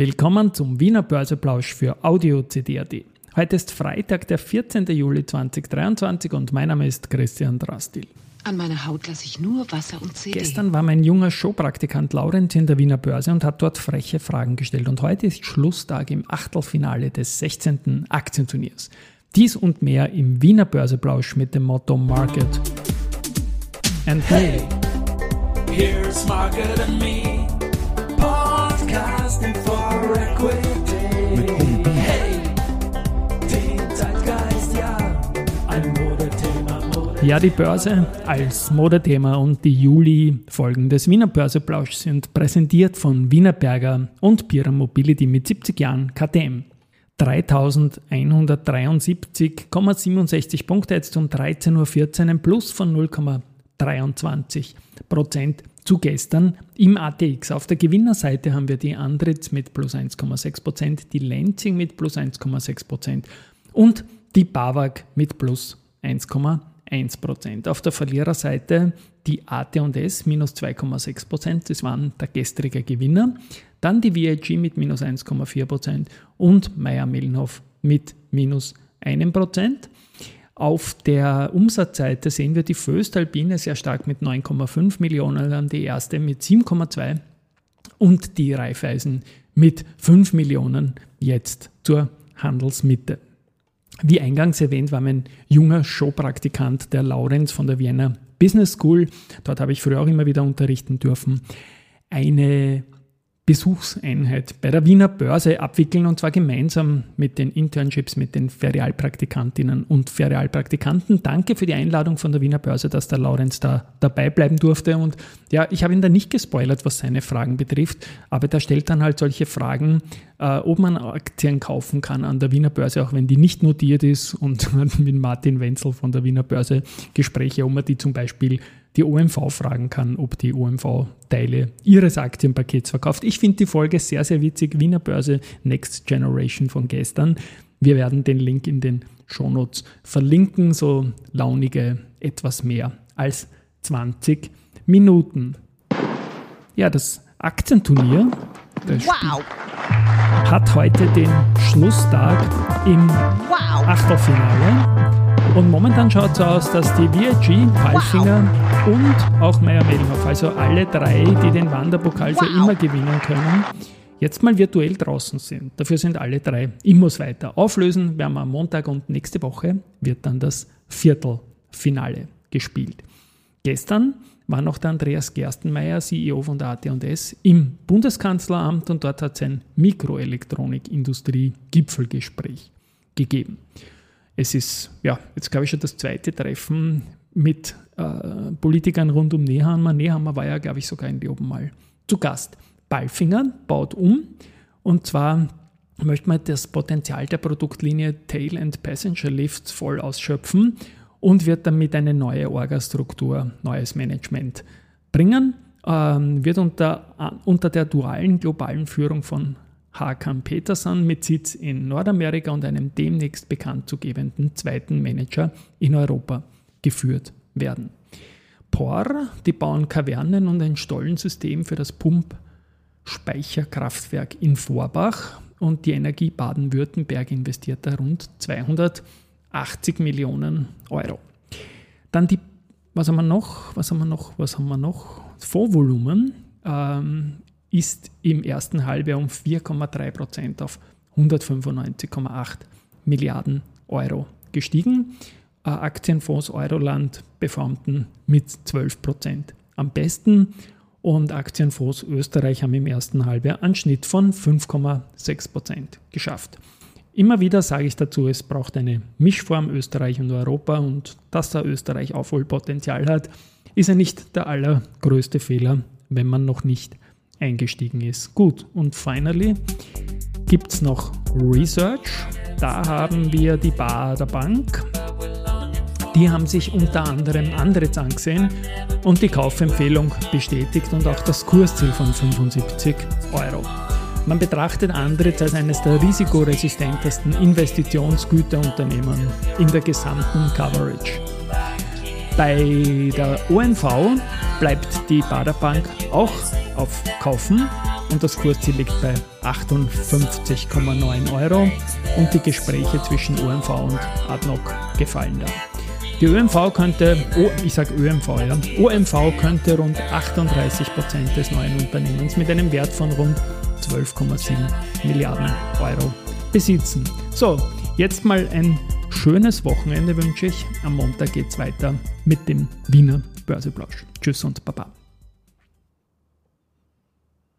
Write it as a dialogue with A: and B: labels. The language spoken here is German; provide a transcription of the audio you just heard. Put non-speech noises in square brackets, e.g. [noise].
A: Willkommen zum Wiener Börseplausch für Audio CD.at. Heute ist Freitag, der 14. Juli 2023 und mein Name ist Christian Drastil.
B: An meiner Haut lasse ich nur Wasser und CD.
A: Gestern war mein junger Showpraktikant Laurenz in der Wiener Börse und hat dort freche Fragen gestellt. Und heute ist Schlusstag im Achtelfinale des 16. Aktienturniers. Dies und mehr im Wiener Börseplausch mit dem Motto Market and Me. Here's Market and Me. Podcasting Ja, die Börse als Modethema und die Juli-Folgen des Wiener Börseplausch sind präsentiert von Wienerberger und Pira Mobility mit 70 Jahren KTM. 3173,67 Punkte jetzt um 13.14 Uhr, ein Plus von 0,23 Prozent zu gestern im ATX. Auf der Gewinnerseite haben wir die Andritz mit plus 1,6 Prozent, die Lenzing mit plus 1,6 Prozent und die BAWAG mit plus 1,6%. 1%. Auf der Verliererseite die AT&S minus 2,6%, das waren der gestrige Gewinner. Dann die VIG mit minus 1,4% und Meyer Millenhof mit minus 1%. Auf der Umsatzseite sehen wir die Föstalpine sehr stark mit 9,5 Millionen, dann die erste mit 7,2 und die Raiffeisen mit 5 Millionen jetzt zur Handelsmitte. Wie eingangs erwähnt, war mein junger Showpraktikant, der Laurenz von der Vienna Business School. Dort habe ich früher auch immer wieder unterrichten dürfen. Eine Besuchseinheit bei der Wiener Börse abwickeln und zwar gemeinsam mit den Internships, mit den Ferialpraktikantinnen und Ferialpraktikanten. Danke für die Einladung von der Wiener Börse, dass der Laurenz da dabei bleiben durfte. Und ja, ich habe ihn da nicht gespoilert, was seine Fragen betrifft, aber der stellt dann halt solche Fragen, äh, ob man Aktien kaufen kann an der Wiener Börse, auch wenn die nicht notiert ist. Und [laughs] mit Martin Wenzel von der Wiener Börse Gespräche, ob man die zum Beispiel die OMV fragen kann, ob die OMV Teile ihres Aktienpakets verkauft. Ich finde die Folge sehr, sehr witzig. Wiener Börse Next Generation von gestern. Wir werden den Link in den Shownotes verlinken, so launige etwas mehr als 20 Minuten. Ja, das Aktienturnier das wow. hat heute den Schlusstag im wow. Achtelfinale. Und momentan schaut es so aus, dass die VIG, Palfinger wow. und auch Meyer Mellenhof, also alle drei, die den Wanderpokal wow. für immer gewinnen können, jetzt mal virtuell draußen sind. Dafür sind alle drei. Ich muss weiter auflösen, werden wir am Montag und nächste Woche wird dann das Viertelfinale gespielt. Gestern war noch der Andreas Gerstenmeier, CEO von der AT&S, im Bundeskanzleramt und dort hat es ein Mikroelektronikindustrie-Gipfelgespräch gegeben. Es ist, ja, jetzt glaube ich schon das zweite Treffen mit äh, Politikern rund um Nehammer. Nehammer war ja, glaube ich, sogar in Leoben mal zu Gast. Ballfinger baut um und zwar möchte man das Potenzial der Produktlinie Tail and Passenger Lifts voll ausschöpfen und wird damit eine neue Orgastruktur, neues Management bringen. Ähm, wird unter, unter der dualen globalen Führung von Hakan Peterson mit Sitz in Nordamerika und einem demnächst bekannt zu zweiten Manager in Europa geführt werden. POR, die bauen Kavernen und ein Stollensystem für das Pumpspeicherkraftwerk in Vorbach und die Energie Baden-Württemberg investiert da rund 280 Millionen Euro. Dann die, was haben wir noch? Was haben wir noch? Was haben wir noch? Fondsvolumen ähm, ist im ersten Halbjahr um 4,3 Prozent auf 195,8 Milliarden Euro gestiegen. Aktienfonds Euroland performten mit 12 Prozent am besten und Aktienfonds Österreich haben im ersten Halbjahr einen Schnitt von 5,6 Prozent geschafft. Immer wieder sage ich dazu, es braucht eine Mischform Österreich und Europa und dass da Österreich Aufholpotenzial hat, ist ja nicht der allergrößte Fehler, wenn man noch nicht eingestiegen ist. Gut, und finally gibt es noch Research. Da haben wir die Bader Bank. Die haben sich unter anderem Andretz angesehen und die Kaufempfehlung bestätigt und auch das Kursziel von 75 Euro. Man betrachtet Andritz als eines der risikoresistentesten Investitionsgüterunternehmen in der gesamten Coverage. Bei der OMV bleibt die Baderbank auch auf Kaufen und das Kursziel liegt bei 58,9 Euro und die Gespräche zwischen OMV und ADNOC gefallen da. Die ÖMV könnte, oh, ich sage ÖMV, ja, OMV könnte rund 38 Prozent des neuen Unternehmens mit einem Wert von rund 12,7 Milliarden Euro besitzen. So, jetzt mal ein schönes Wochenende wünsche ich. Am Montag geht es weiter mit dem Wiener Börseplausch. Tschüss und Baba.